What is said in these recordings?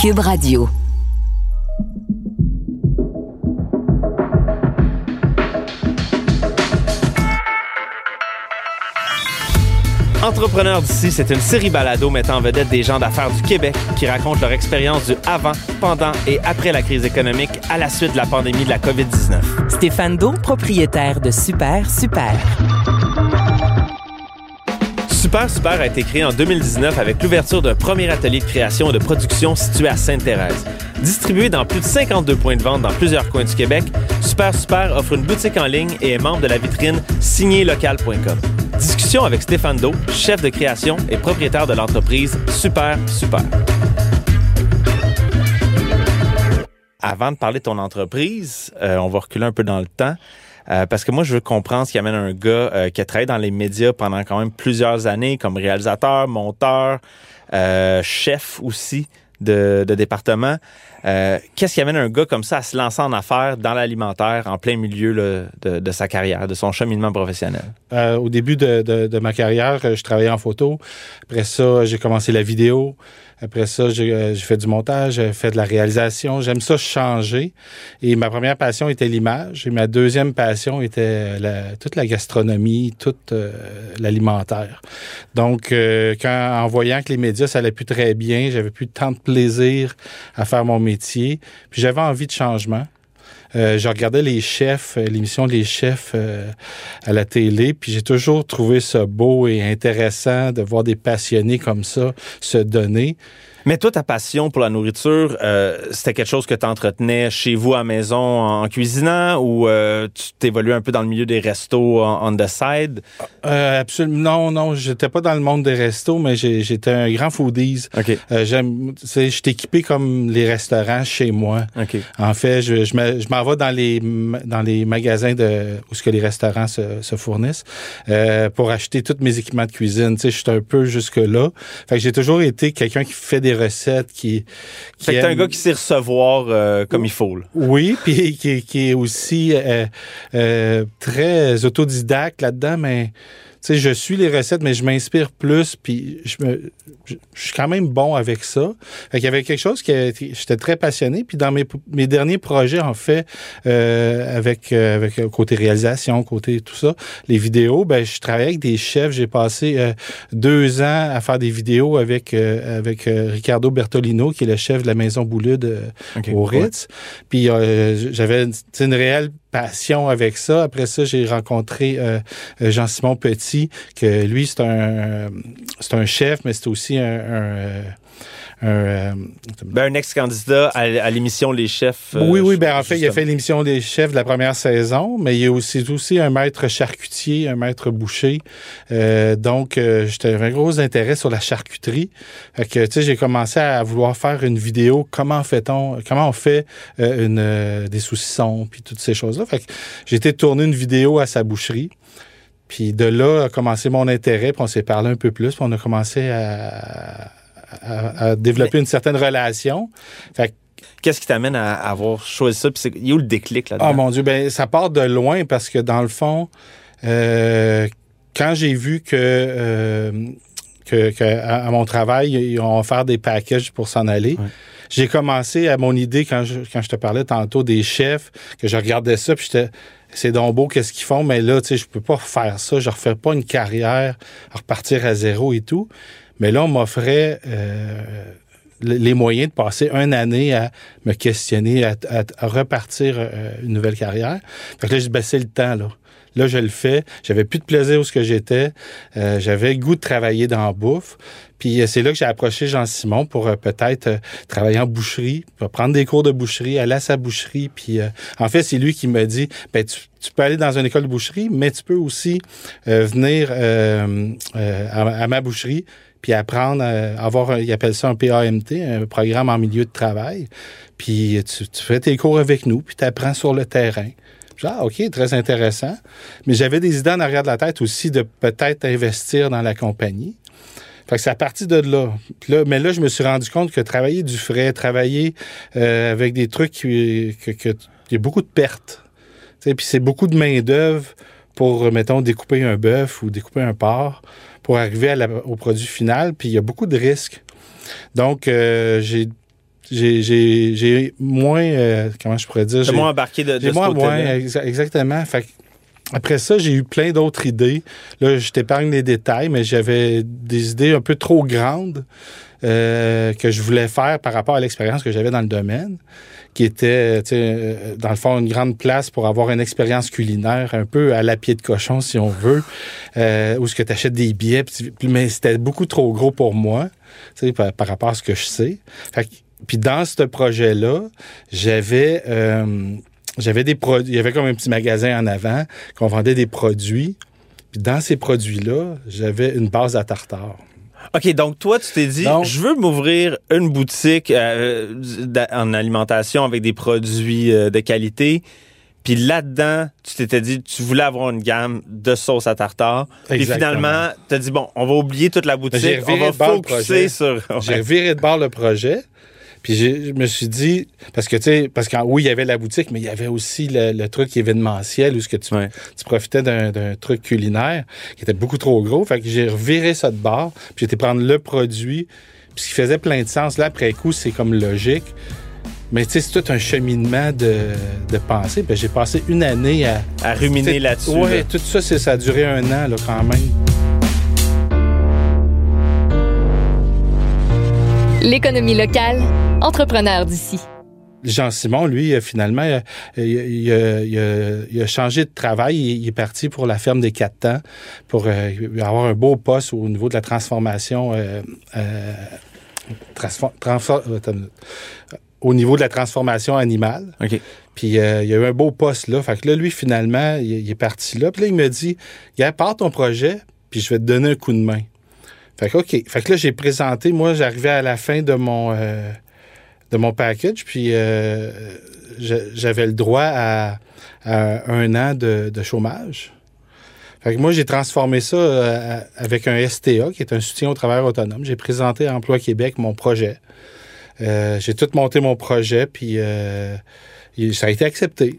Cube Radio. Entrepreneurs d'ici, c'est une série balado mettant en vedette des gens d'affaires du Québec qui racontent leur expérience du avant, pendant et après la crise économique à la suite de la pandémie de la COVID-19. Stéphane Do, propriétaire de Super Super. Super Super a été créé en 2019 avec l'ouverture d'un premier atelier de création et de production situé à Sainte-Thérèse. Distribué dans plus de 52 points de vente dans plusieurs coins du Québec, Super Super offre une boutique en ligne et est membre de la vitrine signélocal.com. Discussion avec Stéphane Do, chef de création et propriétaire de l'entreprise Super Super. Avant de parler de ton entreprise, euh, on va reculer un peu dans le temps. Euh, parce que moi, je veux comprendre ce qui amène un gars euh, qui a travaillé dans les médias pendant quand même plusieurs années comme réalisateur, monteur, chef aussi de, département. Euh, qu'est-ce qui amène un gars comme ça à se lancer en affaires dans l'alimentaire en plein milieu de, sa carrière, de son cheminement professionnel? Euh, au début de, ma carrière, je travaillais en photo. Après ça, j'ai commencé la vidéo. Après ça, j'ai euh, fait du montage, j'ai fait de la réalisation. J'aime ça changer. Et ma première passion était l'image. Et ma deuxième passion était la, toute la gastronomie, toute euh, l'alimentaire. Donc, euh, en voyant que les médias, ça allait plus très bien, j'avais plus tant de plaisir à faire mon métier. Puis j'avais envie de changement. Euh, je regardais les chefs, euh, l'émission Les chefs euh, à la télé, puis j'ai toujours trouvé ça beau et intéressant de voir des passionnés comme ça se donner. Mais toi, ta passion pour la nourriture, euh, c'était quelque chose que tu entretenais chez vous à maison en, cuisinant ou euh, tu t'évoluais un peu dans le milieu des restos on, the side? Euh, absolument. Non, non, j'étais pas dans le monde des restos, mais j'étais un grand foodies. OK. j'aime, je suis équipé comme les restaurants chez moi. OK. En fait, je, je m'en vais dans les, dans les magasins de, où ce que les restaurants se, se fournissent pour acheter tous mes équipements de cuisine. Tu sais, je suis un peu jusque-là. Fait que j'ai toujours été quelqu'un qui fait des recettes qui. qui fait que t'es un gars qui sait recevoir euh, comme il faut. Oui, puis qui, qui, est aussi euh, euh, très autodidacte là-dedans, mais sais, je suis les recettes, mais je m'inspire plus, puis je, me, je, suis quand même bon avec ça. Fait qu'il y avait quelque chose qui j'étais très passionné. Puis dans mes, mes derniers projets, en fait, euh, avec euh, avec euh, côté réalisation, côté tout ça, les vidéos, ben je travaillais avec des chefs. J'ai passé euh, deux ans à faire des vidéos avec avec Ricardo Bertolino, qui est le chef de la maison Boulude au Ritz. Puis j'avais une réelle avec ça. Après ça, j'ai rencontré euh, euh, Jean-Simon Petit, que lui, c'est un, c'est un chef, mais c'est aussi un, euh, un, ben, un ex-candidat à, l'émission Les Chefs. oui, oui, ben en fait, il a fait l'émission Les Chefs de la première saison, mais il est aussi, aussi un maître charcutier, un maître boucher. donc, j'étais un gros intérêt sur la charcuterie. Fait que, tu sais, j'ai commencé à vouloir faire une vidéo. Comment fait-on, comment on fait une, des saucissons, puis toutes ces choses fait que j'ai été tourner une vidéo à sa boucherie. Puis de là a commencé mon intérêt, puis on s'est parlé un peu plus, puis on a commencé à, développer une certaine relation. Fait Qu'est-ce qui t'amène à, avoir choisi ça? Puis il y a où le déclic là-dedans? Oh mon Dieu, ben ça part de loin parce que dans le fond, euh, quand j'ai vu que, euh, que, à, mon travail, ils vont faire des packages pour s'en aller, j'ai commencé à mon idée quand je, quand je te parlais tantôt des chefs, que je regardais ça, puis j'étais c'est donc beau qu'est-ce qu'ils font, mais là, tu sais, je peux pas faire ça, je refais pas une carrière, repartir à zéro et tout. Mais là, on m'offrait euh, les moyens de passer une année à me questionner, à, repartir euh, une nouvelle carrière. Fait que là, j'ai baissé le temps, là. Là, je le fais. J'avais plus de plaisir où ce que j'étais. Euh, j'avais le goût de travailler dans la bouffe. Puis euh, c'est là que j'ai approché Jean-Simon pour euh, peut-être travailler en boucherie, pour prendre des cours de boucherie, aller à sa boucherie. Puis en fait, c'est lui qui m'a dit, ben, tu, peux aller dans une école de boucherie, mais tu peux aussi venir à, ma boucherie puis apprendre à avoir, ils appellent ça un PAMT, un programme en milieu de travail. Puis tu, fais tes cours avec nous, puis tu apprends sur le terrain. Ah, OK, très intéressant. Mais j'avais des idées en arrière de la tête aussi de peut-être investir dans la compagnie. Fait que c'est à partir de là. là. Mais là, je me suis rendu compte que travailler du frais, travailler euh, avec des trucs qui, que, y a beaucoup de pertes. Puis c'est beaucoup de main-d'œuvre pour, mettons, découper un bœuf ou découper un porc pour arriver à la, au produit final. Puis il y a beaucoup de risques. Donc, euh, j'ai j'ai moins, euh, comment je pourrais dire? J'ai moins embarqué de, de J'ai moins, moins, exactement. Fait après ça, j'ai eu plein d'autres idées. Là, je t'épargne les détails, mais j'avais des idées un peu trop grandes euh, que je voulais faire par rapport à l'expérience que j'avais dans le domaine, qui était, euh, dans le fond, une grande place pour avoir une expérience culinaire un peu à la pied de cochon, si on veut, euh, où ce que tu achètes des billets, mais c'était beaucoup trop gros pour moi, par, rapport à ce que je sais. Puis dans ce projet-là, j'avais euh, j'avais des produits. Il y avait comme un petit magasin en avant qu'on vendait des produits. Puis dans ces produits-là, j'avais une base à tartare. OK, donc toi, tu t'es dit, je veux m'ouvrir une boutique euh, en alimentation avec des produits euh, de qualité. Puis là-dedans, tu t'étais dit, tu voulais avoir une gamme de sauce à tartare. Puis finalement, tu as dit, bon, on va oublier toute la boutique, on va focuser sur... J'ai viré de bord le projet. Puis je me suis dit, parce que tu sais, parce que oui, il y avait la boutique, mais il y avait aussi le, truc événementiel où ce que tu, tu profitais d'un truc culinaire qui était beaucoup trop gros. Fait que j'ai reviré ça de bord, puis j'étais prendre le produit, puis ce qui faisait plein de sens. Là, après coup, c'est comme logique. Mais tu sais, c'est tout un cheminement de, de pensée. Puis j'ai passé une année à... À ruminer là-dessus. Oui, tout ça, ça a duré un an, là, quand même. L'économie locale, entrepreneur d'ici. Jean-Simon, lui, euh, finalement, euh, il, a, changé de travail. Il, est parti pour la ferme des quatre temps pour euh, avoir un beau poste au niveau de la transformation. au niveau de la transformation animale. Puis il y a eu un beau poste là. Fait que là, lui, finalement, il, est parti là. Puis là, il me dit Gars, pars ton projet, puis je vais te donner un coup de main. Fait que, OK. Fait que là, j'ai présenté, moi, j'arrivais à la fin de mon, euh, de mon package, puis euh, j'avais le droit à, un an de, chômage. Fait que moi, j'ai transformé ça euh, avec un STA, qui est un soutien au travail autonome. J'ai présenté à Emploi Québec mon projet. j'ai tout monté mon projet, puis ça a été accepté.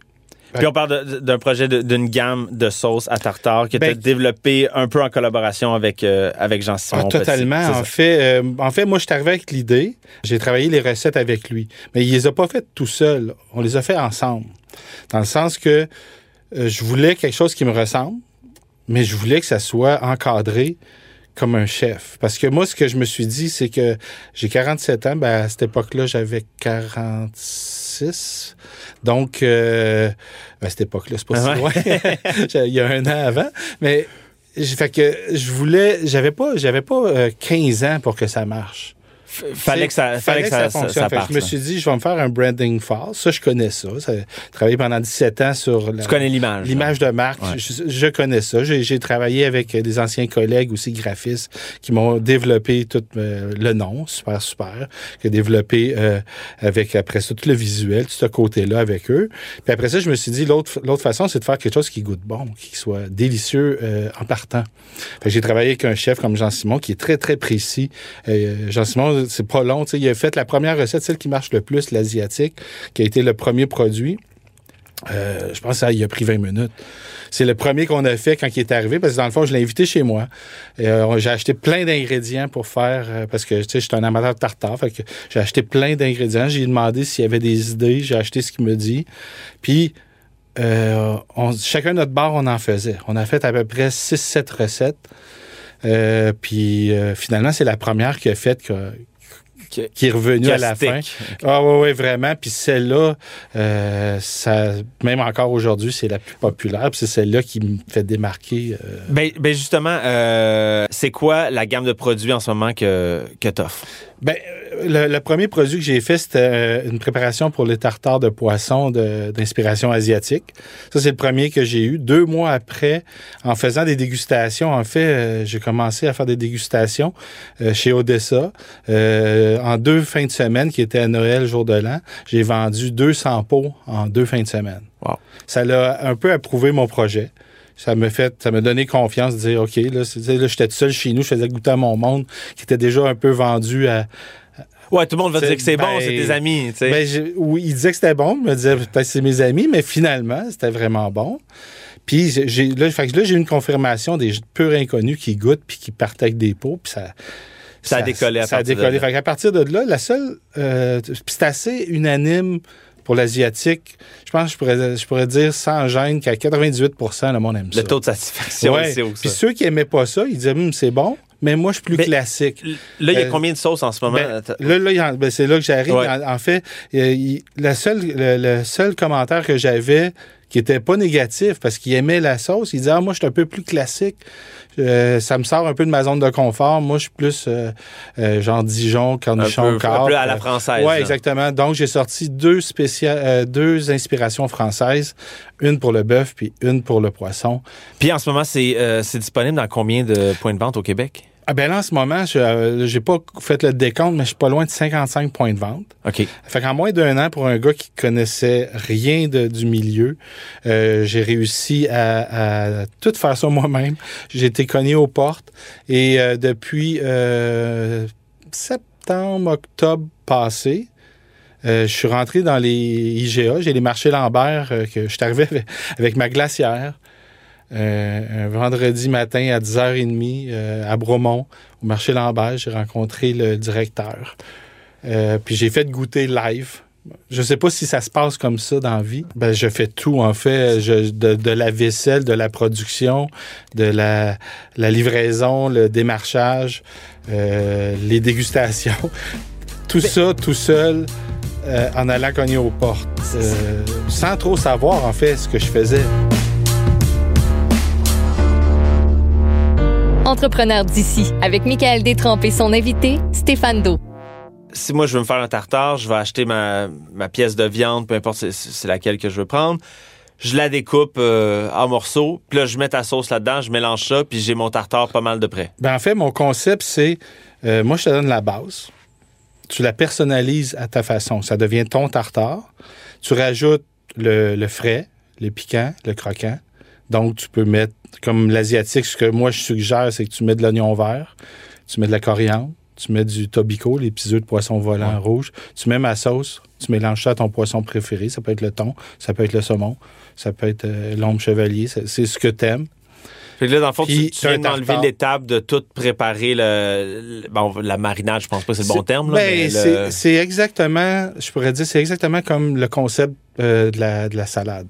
Puis on parle d'un projet d'une gamme de sauces à tartare que tu as ben, développé un peu en collaboration avec, euh, avec Jean-Simon. Ah, totalement. en, fait, euh, en fait, moi, je suis arrivé avec l'idée. J'ai travaillé les recettes avec lui. Mais il les a pas faites tout seul. On les a fait ensemble. Dans le sens que euh, je voulais quelque chose qui me ressemble, mais je voulais que ça soit encadré comme un chef. Parce que moi, ce que je me suis dit, c'est que j'ai 47 ans. Ben, à cette époque-là, j'avais 46. Donc, euh, à cette époque-là, c'est pas ah si loin. Il y a un an avant. Mais, fait que je voulais, j'avais pas, j'avais pas 15 euh, ans pour que ça marche fallait que ça, fallait, que ça, fonctionne. je me suis dit, je vais me faire un branding fast. Ça, je connais ça. J'ai travaillé pendant 17 ans sur tu connais l'image. L'image de marque. Je, connais ça. J'ai travaillé avec des anciens collègues aussi graphistes qui m'ont développé tout euh, le nom, super, super, qui a développé euh, avec après ça tout le visuel, tout ce côté-là avec eux. Puis après ça, je me suis dit, l'autre façon, c'est de faire quelque chose qui goûte bon, qui soit délicieux euh, en partant. J'ai travaillé avec un chef comme Jean-Simon qui est très, très précis. Jean-Simon, c'est pas long. il a fait la première recette, celle qui marche le plus, l'asiatique, qui a été le premier produit. Euh, je pense que ça il a pris 20 minutes. C'est le premier qu'on a fait quand il est arrivé, parce que dans le fond, je l'ai invité chez moi. Euh, j'ai acheté plein d'ingrédients pour faire, euh, parce que je suis un amateur de tartare, j'ai acheté plein d'ingrédients. J'ai demandé s'il y avait des idées, j'ai acheté ce qu'il me dit. Puis, on, chacun notre bar, on en faisait. On a fait à peu près 6-7 recettes. puis finalement, c'est la première qui a fait que, qui, qui est revenue à la stick. fin. Ah oui, oui, vraiment. Puis celle-là, euh, ça, même encore aujourd'hui, c'est la plus populaire. Puis c'est celle-là qui me fait démarquer. euh, Ben, ben justement, euh, c'est quoi la gamme de produits en ce moment que, que tu offres? Ben, euh, le, le premier produit que j'ai fait, c'était une préparation pour les tartares de poisson d'inspiration asiatique. Ça, c'est le premier que j'ai eu. Deux mois après, en faisant des dégustations, en fait, j'ai commencé à faire des dégustations chez Odessa. Euh, en deux fins de semaine, qui étaient à Noël, jour de l'an, j'ai vendu 200 pots en deux fins de semaine. Wow. Ça l'a un peu approuvé mon projet. Ça m'a fait, ça m'a donné confiance de dire, OK, là, là j'étais tout seul chez nous, je faisais goûter à mon monde, qui était déjà un peu vendu à, Ouais, tout le monde va dire que c'est bon, ben, c'est tes amis. tu sais. ben, oui, il disait que c'était bon. Il me disait peut-être que c'est mes amis, mais finalement, c'était vraiment bon. Puis j'ai- là, j'ai eu une confirmation des purs inconnus qui goûtent puis qui partent avec des pots. Puis ça, Ça a décollé à ça a partir de décollé. là. Fait qu'à partir de là, la seule. euh, c'est assez unanime pour l'asiatique. Je pense que je pourrais, je pourrais dire sans gêne qu'à 98% le monde aime ça. le taux de satisfaction, Ouais. c'est Puis ceux qui aimaient pas ça, ils disaient Hum, c'est bon, mais moi, je suis plus Mais- classique. Là, il y a Euh, combien de sauces en ce moment? Ben, là, là, ben, c'est là que j'arrive. Ouais. En, en fait, il- la seule, le, le seul commentaire que j'avais qui était pas négatif parce qu'il aimait la sauce, il disait ah, moi je suis un peu plus classique. Euh, ça me sort un peu de ma zone de confort. Moi, je suis plus euh, euh, genre Dijon, cornichon, carpe. peu à la française. Oui, exactement. Donc, j'ai sorti deux, spécia- euh, deux inspirations françaises, une pour le bœuf puis une pour le poisson. Puis en ce moment, c'est c'est disponible dans combien de points de vente au Québec? Ah ben là, en ce moment, je euh, j'ai pas fait le décompte, mais je suis pas loin de 55 points de vente. OK. Fait qu'en moins d'un an, pour un gars qui connaissait rien de- du milieu, euh, j'ai réussi à, à tout faire ça moi-même. J'ai été cogné aux portes et euh, depuis euh, septembre, octobre passé, euh, je suis rentré dans les IGA. J'ai les marchés Lambert euh, que je suis arrivé avec, avec ma glacière. Euh, un vendredi matin à 10h30 euh, à Bromont, au marché Lambert. J'ai rencontré le directeur. Euh, puis j'ai fait goûter live. Je sais pas si ça se passe comme ça dans la vie. Ben, je fais tout, en fait. Je- de, de la vaisselle, de la production, de la, la livraison, le démarchage, euh, les dégustations. Tout ça, tout seul, euh, en allant cogner aux portes. Euh, sans trop savoir, en fait, ce que je faisais. Entrepreneur d'ici, avec Michael Détrempe et son invité, Stéphane Do. Si moi, je veux me faire un tartare, je vais acheter ma, ma pièce de viande, peu importe c'est- c'est laquelle que je veux prendre. Je la découpe euh, en morceaux, puis là, je mets ta sauce là-dedans, je mélange ça, puis j'ai mon tartare pas mal de près. Ben, en fait, mon concept, c'est euh, moi, je te donne la base. Tu la personnalises à ta façon. Ça devient ton tartare. Tu rajoutes le, le frais, le piquant, le croquant. Donc, tu peux mettre, comme l'asiatique, ce que moi, je suggère, c'est que tu mets de l'oignon vert, tu mets de la coriandre, tu mets du tobico, les petits œufs de poisson volant rouge. Tu mets ma sauce, tu mélanges ça à ton poisson préféré. Ça peut être le thon, ça peut être le saumon, ça peut être euh, l'ombre chevalier. C'est ce que t'aimes. Fait que là, dans le fond, tu, Puis, tu viens d'enlever l'étape de tout préparer le, le- bon, la marinade, je pense pas que c'est le bon terme. Ben, le- c'est- exactement, je pourrais dire, c'est exactement comme le concept euh, de, la, de la salade.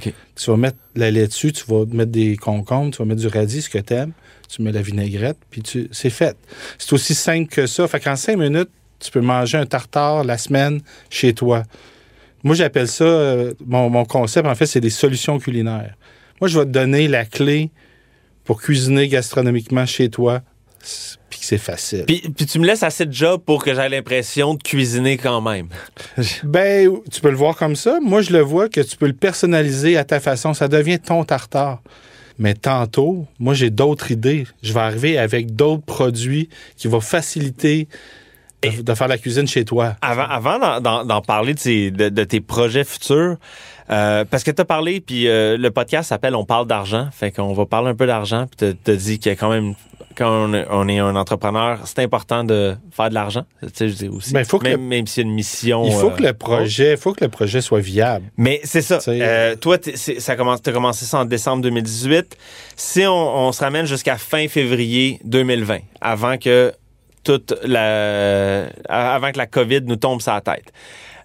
Tu vas mettre la laitue, tu vas mettre des concombres, tu vas mettre du radis, ce que tu aimes, tu mets la vinaigrette, puis tu, c'est fait. C'est aussi simple que ça. Fait qu'en cinq minutes, tu peux manger un tartare la semaine chez toi. Moi, j'appelle ça, euh, mon, concept, en fait, c'est des solutions culinaires. Moi, je vais te donner la clé pour cuisiner gastronomiquement chez toi, que c'est facile. Puis, puis tu me laisses assez de job pour que j'aie l'impression de cuisiner quand même. Ben, tu peux le voir comme ça. Moi, je le vois que tu peux le personnaliser à ta façon. Ça devient ton tartare. Mais tantôt, moi, j'ai d'autres idées. Je vais arriver avec d'autres produits qui vont faciliter de, de faire la cuisine chez toi. Avant, avant d'en- parler de, ces- de- de tes projets futurs, euh, parce que tu as parlé, puis euh, le podcast s'appelle On parle d'argent, fait qu'on va parler un peu d'argent, puis tu as dit qu'il y a quand même, quand on est, on est un entrepreneur, c'est important de faire de l'argent. Tu sais, je dis aussi. Ben, faut que même, le- même s'il y a une mission. Il faut euh, que le projet, faut que le projet soit viable. Mais c'est ça. Sais, Euh, toi, c'est- ça commence, as commencé ça en décembre 2018. Si on, on se ramène jusqu'à fin février 2020, avant que toute la, avant que la COVID nous tombe sur la tête,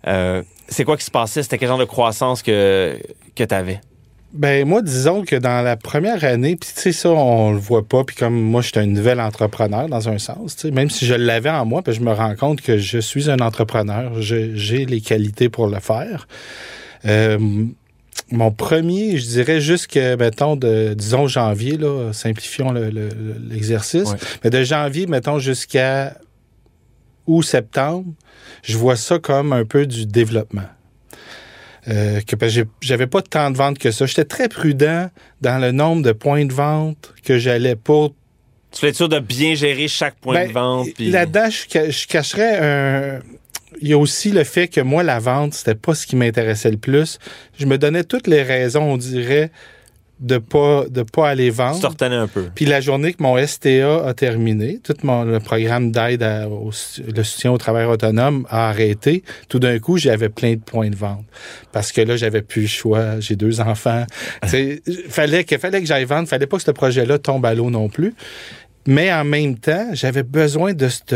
euh, c'est quoi qui se passait? C'était quel genre de croissance que, que tu avais? Ben moi, disons que dans la première année, puis tu sais ça, on le voit pas, puis comme moi, je suis un nouvel entrepreneur dans un sens, tu sais, même si je l'avais en moi, puis je me rends compte que je suis un entrepreneur, j'ai les qualités pour le faire. Euh, mon premier, je dirais jusqu'à, mettons, de, disons janvier, là, simplifions le- le- l'exercice, Ouais. mais de janvier, mettons, jusqu'à août, septembre, je vois ça comme un peu du développement. Euh, que j'avais pas tant de ventes que ça. J'étais très prudent dans le nombre de points de vente que j'allais pour. Tu fais sûr de bien gérer chaque point Ben, de vente. puis- Là-dedans, je, je cacherais un. Il y a aussi le fait que moi, la vente, c'était pas ce qui m'intéressait le plus. Je me donnais toutes les raisons, on dirait, de pas de pas aller Tu vendre. retenais un peu. Puis la journée que mon STA a terminé, tout mon, le programme d'aide au le soutien au travail autonome a arrêté. Tout d'un coup, j'avais plein de points de vente. Parce que là, j'avais plus le choix. J'ai deux enfants. Tu fallait que, fallait que j'aille vendre. Fallait pas que ce projet-là tombe à l'eau non plus. Mais en même temps, j'avais besoin de cette,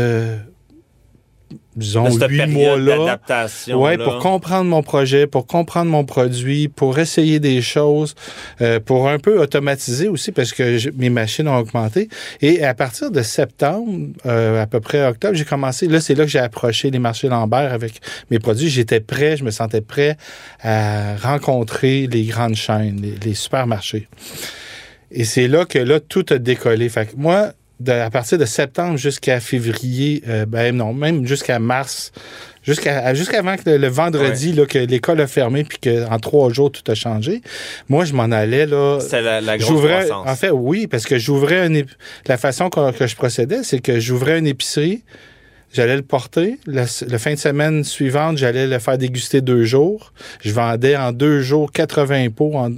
disons, huit mois-là. d'adaptation. Ouais, là. pour comprendre mon projet, pour comprendre mon produit, pour essayer des choses, euh, pour un peu automatiser aussi parce que je- mes machines ont augmenté. Et à partir de septembre, euh, à peu près octobre, j'ai commencé. Là, c'est là que j'ai approché les marchés Lambert avec mes produits. J'étais prêt, je me sentais prêt à rencontrer les grandes chaînes, les, les supermarchés. Et c'est là que là, tout a décollé. Fait que moi, de- à partir de septembre jusqu'à février, euh, ben non, même jusqu'à mars, jusqu'à jusqu'avant que le, le vendredi, là, que l'école a fermé puis qu'en trois jours, tout a changé, moi, je m'en allais, là. C'est la, la grosse J'ouvrais, croissance. en fait, oui, parce que j'ouvrais un ép- la façon que, que je procédais, c'est que j'ouvrais une épicerie, j'allais le porter. Le fin de semaine suivante, j'allais le faire déguster deux jours. Je vendais en deux jours 80 pots en,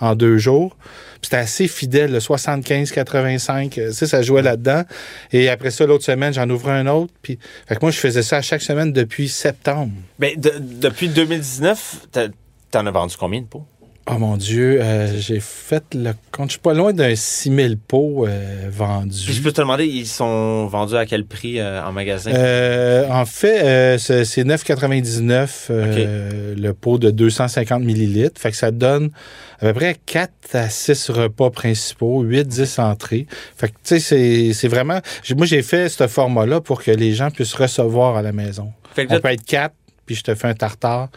en deux jours. C'était assez fidèle, le 75-85, euh, ça jouait là-dedans. Et après ça, l'autre semaine, j'en ouvrais un autre. Puis, fait que moi, je faisais ça à chaque semaine depuis septembre. Ben, de- depuis 2019, t'as- t'en as vendu combien de pots? Oh mon Dieu, euh, j'ai fait le compte. Je suis pas loin d'un 6000 pots euh, vendus. Puis je peux te demander, ils sont vendus à quel prix euh, en magasin? Euh, en fait, c'est c'est 9,99 euh, le pot de 250 millilitres. Fait que ça donne à peu près 4 à 6 repas principaux, 8-10 entrées. Fait que, tu sais, c'est- vraiment... Moi, j'ai fait ce format-là pour que les gens puissent recevoir à la maison. Fait que On là, peut être 4, puis je te fais un tartare,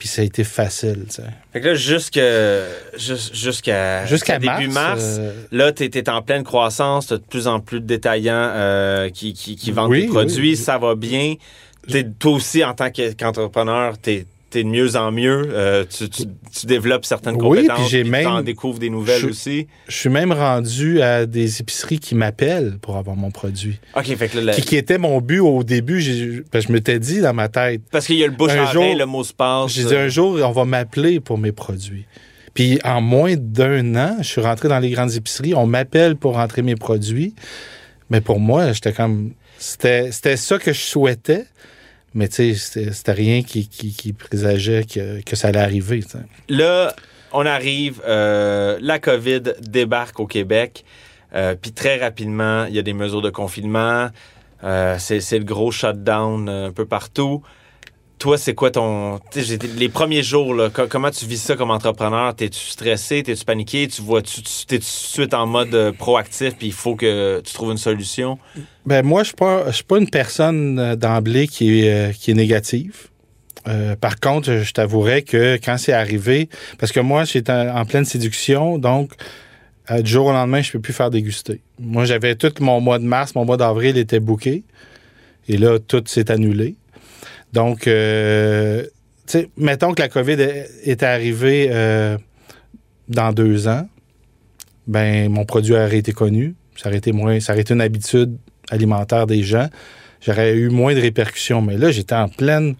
puis ça a été facile, tu sais. fait que là, jusqu'à Jusqu'à début mars, euh, là, tu es, en pleine croissance, tu as de plus en plus de détaillants euh, qui, qui, qui vendent Oui, tes produits, oui. ça va bien. T'es- toi aussi, en tant que- qu'entrepreneur, tu es, de mieux en mieux. Euh, tu, tu- tu développes certaines Oui, compétences, puis j'ai tu même- en découvres des nouvelles je- aussi. je suis même rendu à des épiceries qui m'appellent pour avoir mon produit. OK, fait que là, la- Qui, qui était mon but au début. parce que je m'étais dit dans ma tête, parce qu'il y a le bouche un à jour, le mot se passe. j'ai dit un jour, on va m'appeler pour mes produits. Puis en moins d'un an, je suis rentré dans les grandes épiceries. On m'appelle pour rentrer mes produits. Mais pour moi, j'étais comme. C'était ça que je souhaitais. Mais tu sais, c'était- rien qui, qui, présageait que, que ça allait arriver. Là, on arrive, euh, la COVID débarque au Québec, euh, puis très rapidement, il y a des mesures de confinement, euh, c'est le gros shutdown un peu partout. Toi, c'est quoi ton... Les premiers jours, là, co- comment tu vis ça comme entrepreneur? T'es-tu stressé? T'es-tu paniqué? Tu vois-tu... tu- T'es-tu tout de suite en mode euh, proactif, puis il faut que tu trouves une solution? Ben moi, je je suis pas une personne euh, d'emblée qui est, euh, qui est négative. Par contre, je t'avouerais que quand c'est arrivé, parce que moi, j'étais en pleine séduction, donc du jour au lendemain, je peux plus faire déguster. Moi, j'avais tout mon mois de mars, mon mois d'avril était booké, et là, tout s'est annulé. Donc, euh, mettons que la COVID est- arrivée euh, dans deux ans, ben mon produit aurait été connu, ça aurait été moins, ça aurait été une habitude alimentaire des gens, j'aurais eu moins de répercussions. Mais là, j'étais en pleine.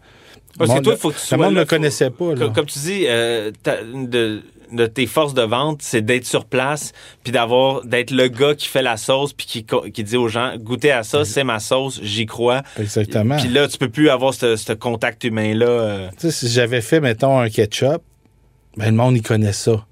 Parce que toi, il faut que tu le sois monde ne là, faut- connaissait pas. Là. Comme, tu dis, euh, de, de tes forces de vente, c'est d'être sur place, puis d'avoir d'être le gars qui fait la sauce, puis qui, qui dit aux gens, goûtez à ça, c'est ma sauce, j'y crois. Exactement. Puis là, tu peux plus avoir ce, contact humain-là. euh. Tu sais, si j'avais fait, mettons, un ketchup, ben, le monde, il connaît ça.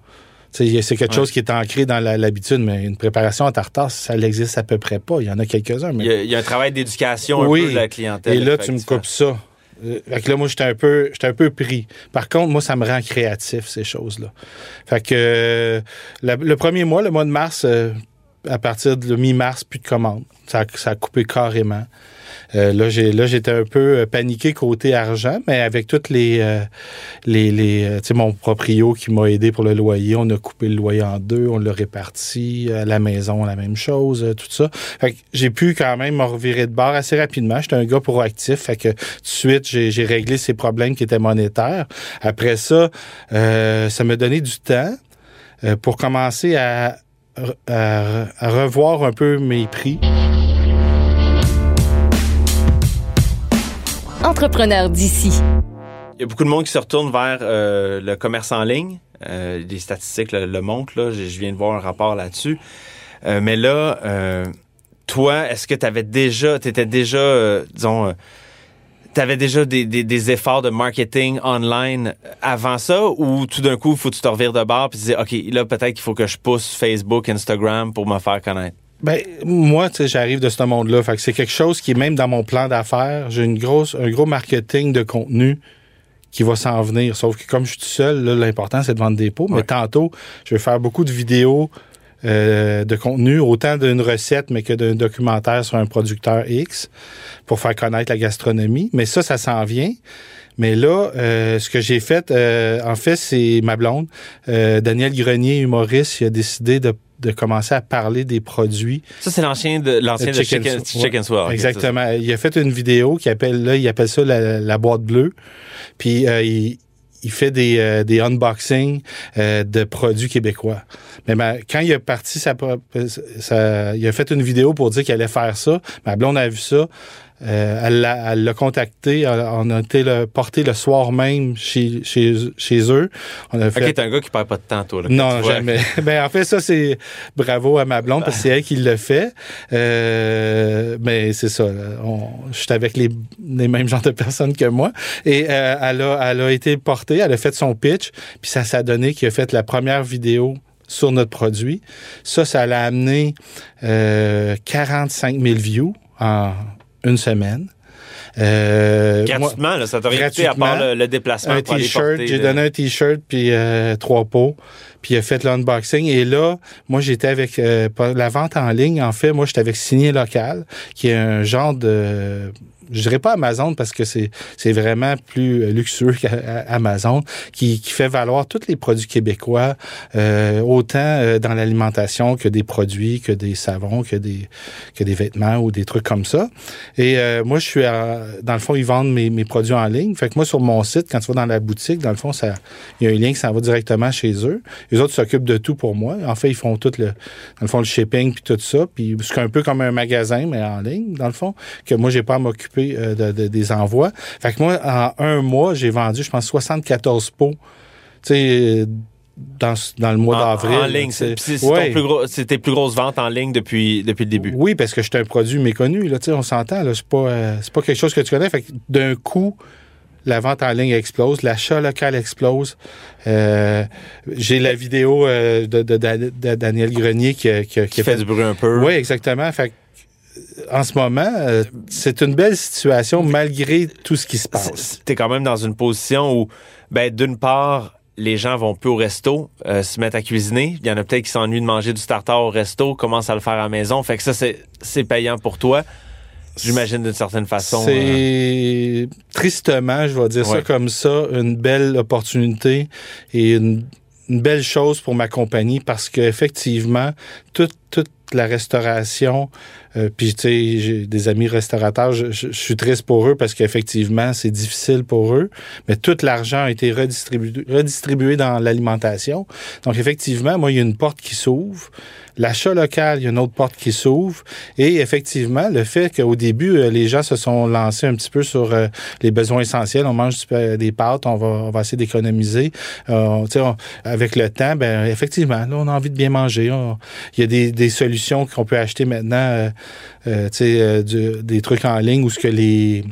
C'est quelque Ouais. chose qui est ancré dans l'habitude, mais une préparation en tartare, ça n'existe à peu près pas. Il y en a quelques-uns. Il Mais... y, a, il y a un travail d'éducation un Oui. peu de la clientèle. Et là, tu me coupes ça. Euh, Fait que là, moi, j'étais un peu, j'étais un peu pris. Par contre, moi, ça me rend créatif, ces choses-là. Fait que euh, le premier mois, le mois de mars, euh, à partir de mi-mars, plus de commandes. Ça, a- coupé carrément. Euh, là, j'ai, là, j'étais un peu euh, paniqué côté argent, mais avec toutes les, euh, les, tu sais, mon proprio qui m'a aidé pour le loyer, on a coupé le loyer en deux, on l'a réparti, la maison, la même chose, tout ça. Fait que j'ai pu quand même me revirer de bord assez rapidement. J'étais un gars proactif, fait que tout de suite, j'ai, réglé ces problèmes qui étaient monétaires. Après ça, ça m'a donné du temps pour commencer à, à, à revoir un peu mes prix. Entrepreneur d'ici. Il y a beaucoup de monde qui se retourne vers euh, le commerce en ligne. Euh, les statistiques le, le montrent. Là. Je, je viens de voir un rapport là-dessus. Euh, mais là, euh, toi, est-ce que tu avais déjà, tu étais déjà, euh, disons, tu avais déjà des, des- des efforts de marketing online avant ça ou tout d'un coup, il faut que tu te revires de bord et tu dis, OK, là, peut-être qu'il faut que je pousse Facebook, Instagram pour me faire connaître? Ben, moi, tu sais, j'arrive de ce monde-là. Fait que c'est quelque chose qui est même dans mon plan d'affaires. J'ai une grosse, un gros marketing de contenu qui va s'en venir. Sauf que comme je suis tout seul, là, l'important, c'est de vendre des pots. Mais Ouais. tantôt, je vais faire beaucoup de vidéos euh, de contenu, autant d'une recette, mais que d'un documentaire sur un producteur X pour faire connaître la gastronomie. Mais ça, ça s'en vient. Mais là, euh, ce que j'ai fait, euh, en fait, c'est ma blonde, Daniel Grenier, humoriste, il a décidé de, de commencer à parler des produits Ça, c'est l'ancien de, l'ancien de Chicken. Ok, Exactement. Il a fait une vidéo qui appelle là, il appelle ça la, la boîte bleue. Puis euh, il, il fait des, euh, des unboxings euh, de produits québécois. Mais ma- quand il a parti sa, sa- il a fait une vidéo pour dire qu'il allait faire ça. Ma blonde a vu ça. Euh, elle l'a elle l'a contacté. On a été le, porté le soir même chez, chez, chez eux. On a OK, fait t'es un gars qui perd pas de temps, toi. Là, non, jamais. ben, en fait, ça, c'est bravo à ma blonde parce que c'est elle qui le fait. Euh, mais c'est ça. On- Je suis avec les, les mêmes genres de personnes que moi. Et euh, elle, a, elle a été portée, elle a fait son pitch, puis ça s'est donné qu'il a fait la première vidéo sur notre produit. Ça, ça l'a amené euh, 45 000 views en une semaine. Euh, moi- Gratuitement, là, ça t'a rien coûté à part le, le déplacement un t-shirt. J'ai donné un t-shirt puis euh, trois pots. Puis il a fait l'unboxing. Et là, moi, j'étais avec euh, la vente en ligne. En fait, moi, j'étais avec Signé Local, qui est un genre de. Je dirais pas Amazon parce que c'est vraiment plus euh, luxueux qu'Amazon, qui, qui fait valoir tous les produits québécois, euh, autant euh, dans l'alimentation que des produits, que des savons, que des que des vêtements ou des trucs comme ça. Et euh, moi, je suis à- dans le fond, ils vendent mes, mes produits en ligne. Fait que moi, sur mon site, quand tu vas dans la boutique, dans le fond, ça, il y a un lien qui s'en va directement chez eux. Les autres s'occupent de tout pour moi. En fait, ils font tout le, dans le fond, le shipping puis tout ça. Puis c'est un peu comme un magasin, mais en ligne, dans le fond, que moi, j'ai pas à m'occuper euh, de, de- des envois. Fait que moi, en un mois, j'ai vendu, je pense, 74 pots. Tu sais, dans, dans le mois d'avril. en ligne. C'est Ouais. plus gros- tes plus grosses ventes en ligne depuis, depuis le début. Oui, parce que je suis un produit méconnu, là, on s'entend, c'est pas, euh, pas quelque chose que tu connais. Fait que d'un coup, la vente en ligne explose, l'achat local explose. Euh, j'ai la vidéo euh, de, de- de- de Daniel Grenier qui, fait du bruit un peu. Oui, exactement. Fait que, en ce moment, euh, c'est une belle situation malgré tout ce qui se passe. T'es quand même dans une position où, ben, d'une part, les gens vont plus au resto, euh, se mettre à cuisiner. Il y en a peut-être qui s'ennuient de manger du tartare au resto, commencent à le faire à la maison. Fait que ça, c'est payant pour toi. J'imagine d'une certaine façon. euh, C'est tristement, je vais dire ça comme ça, une belle opportunité et une, une belle chose pour ma compagnie parce qu'effectivement, toute, toute la restauration, euh, puis tu sais, j'ai des amis restaurateurs, je, suis triste pour eux parce qu'effectivement, c'est difficile pour eux, mais tout l'argent a été redistribué, redistribué dans l'alimentation. Donc effectivement, moi, il y a une porte qui s'ouvre. L'achat local, il y a une autre porte qui s'ouvre. Et effectivement, le fait qu'au début, euh, les gens se sont lancés un petit peu sur euh, les besoins essentiels. On mange des pâtes, on va, essayer d'économiser. Euh, avec le temps, ben effectivement, là, on a envie de bien manger. Il y a des, solutions qu'on peut acheter maintenant, euh, des trucs en ligne où ce que les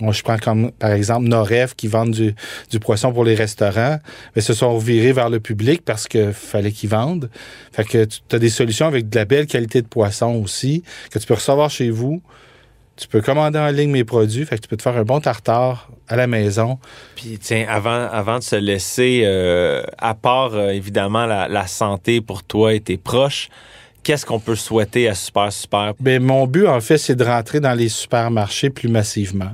je prends comme, par exemple, Noref qui vendent du, du poisson pour les restaurants, mais se sont virés vers le public parce qu'il fallait qu'ils vendent. Fait que tu as des solutions avec de la belle qualité de poisson aussi, que tu peux recevoir chez vous Tu peux commander en ligne mes produits, fait que tu peux te faire un bon tartare à la maison. Puis tiens, avant, avant de se laisser, euh, à part euh, évidemment la, la santé pour toi et tes proches, qu'est-ce qu'on peut souhaiter à Super Super? Ben, mon but, en fait, c'est de rentrer dans les supermarchés plus massivement.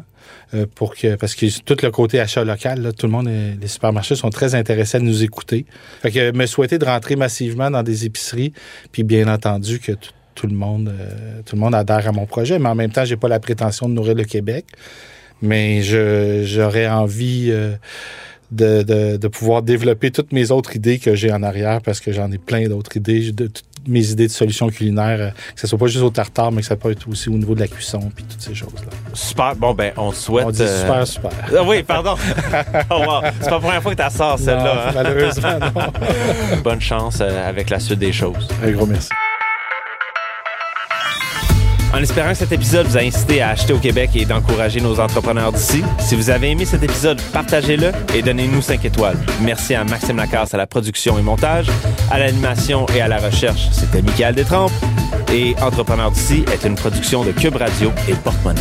Euh, pour que, parce que tout le côté achat local, tout le monde, les supermarchés sont très intéressés à nous écouter. Fait que me souhaiter de rentrer massivement dans des épiceries, puis bien entendu que tout, le monde, euh, tout adhère à mon projet, mais en même temps, j'ai pas la prétention de nourrir le Québec, mais je, j'aurais envie euh, de, de, de pouvoir développer toutes mes autres idées que j'ai en arrière, parce que j'en ai plein d'autres idées, de toutes mes idées de solutions culinaires, euh, que ce soit pas juste au tartare, mais que ça peut être aussi au niveau de la cuisson, puis toutes ces choses-là. Super. Bon, ben, on te souhaite. On dit euh, super, super. Ah oui, pardon. oh, wow. C'est pas la première fois que tu sors celle-là. Hein? Malheureusement, non. Bonne chance euh, avec la suite des choses. Un gros merci. En espérant que cet épisode vous a incité à acheter au Québec et d'encourager nos entrepreneurs d'ici, si vous avez aimé cet épisode, partagez-le et donnez-nous 5 étoiles. Merci à Maxime Lacasse à la production et montage, à l'animation et à la recherche. C'était Michael Détrempe et Entrepreneurs d'ici est une production de Cube Radio et Porte-Monnaie.